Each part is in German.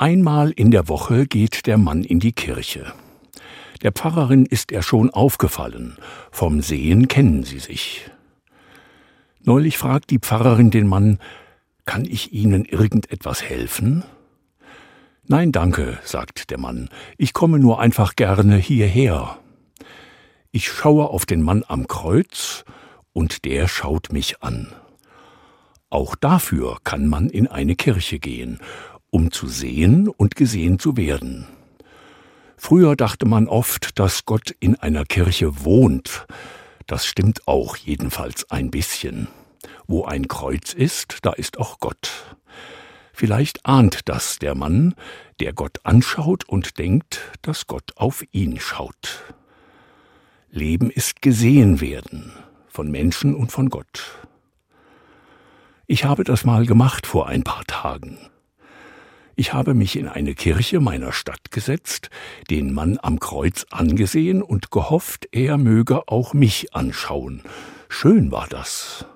Einmal in der Woche geht der Mann in die Kirche. Der Pfarrerin ist er schon aufgefallen, vom Sehen kennen sie sich. Neulich fragt die Pfarrerin den Mann, kann ich Ihnen irgendetwas helfen? Nein, danke, sagt der Mann, ich komme nur einfach gerne hierher. Ich schaue auf den Mann am Kreuz, und der schaut mich an. Auch dafür kann man in eine Kirche gehen, um zu sehen und gesehen zu werden. Früher dachte man oft, dass Gott in einer Kirche wohnt. Das stimmt auch jedenfalls ein bisschen. Wo ein Kreuz ist, da ist auch Gott. Vielleicht ahnt das der Mann, der Gott anschaut und denkt, dass Gott auf ihn schaut. Leben ist gesehen werden, von Menschen und von Gott. Ich habe das mal gemacht vor ein paar Tagen. Ich habe mich in eine Kirche meiner Stadt gesetzt, den Mann am Kreuz angesehen und gehofft, er möge auch mich anschauen. Schön war das.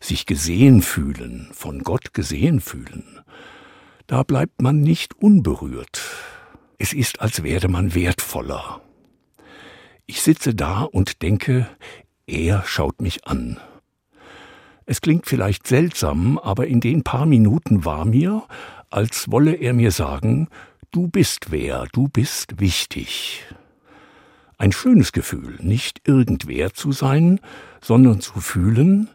Sich gesehen fühlen, von Gott gesehen fühlen. Da bleibt man nicht unberührt. Es ist, als werde man wertvoller. Ich sitze da und denke, er schaut mich an. Es klingt vielleicht seltsam, aber in den paar Minuten war mir, als wolle er mir sagen, du bist wer, du bist wichtig. Ein schönes Gefühl, nicht irgendwer zu sein, sondern zu fühlen,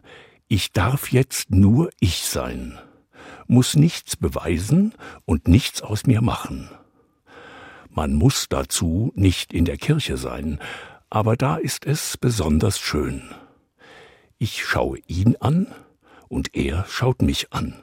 ich darf jetzt nur ich sein, muss nichts beweisen und nichts aus mir machen. Man muss dazu nicht in der Kirche sein, aber da ist es besonders schön. Ich schaue ihn an und er schaut mich an.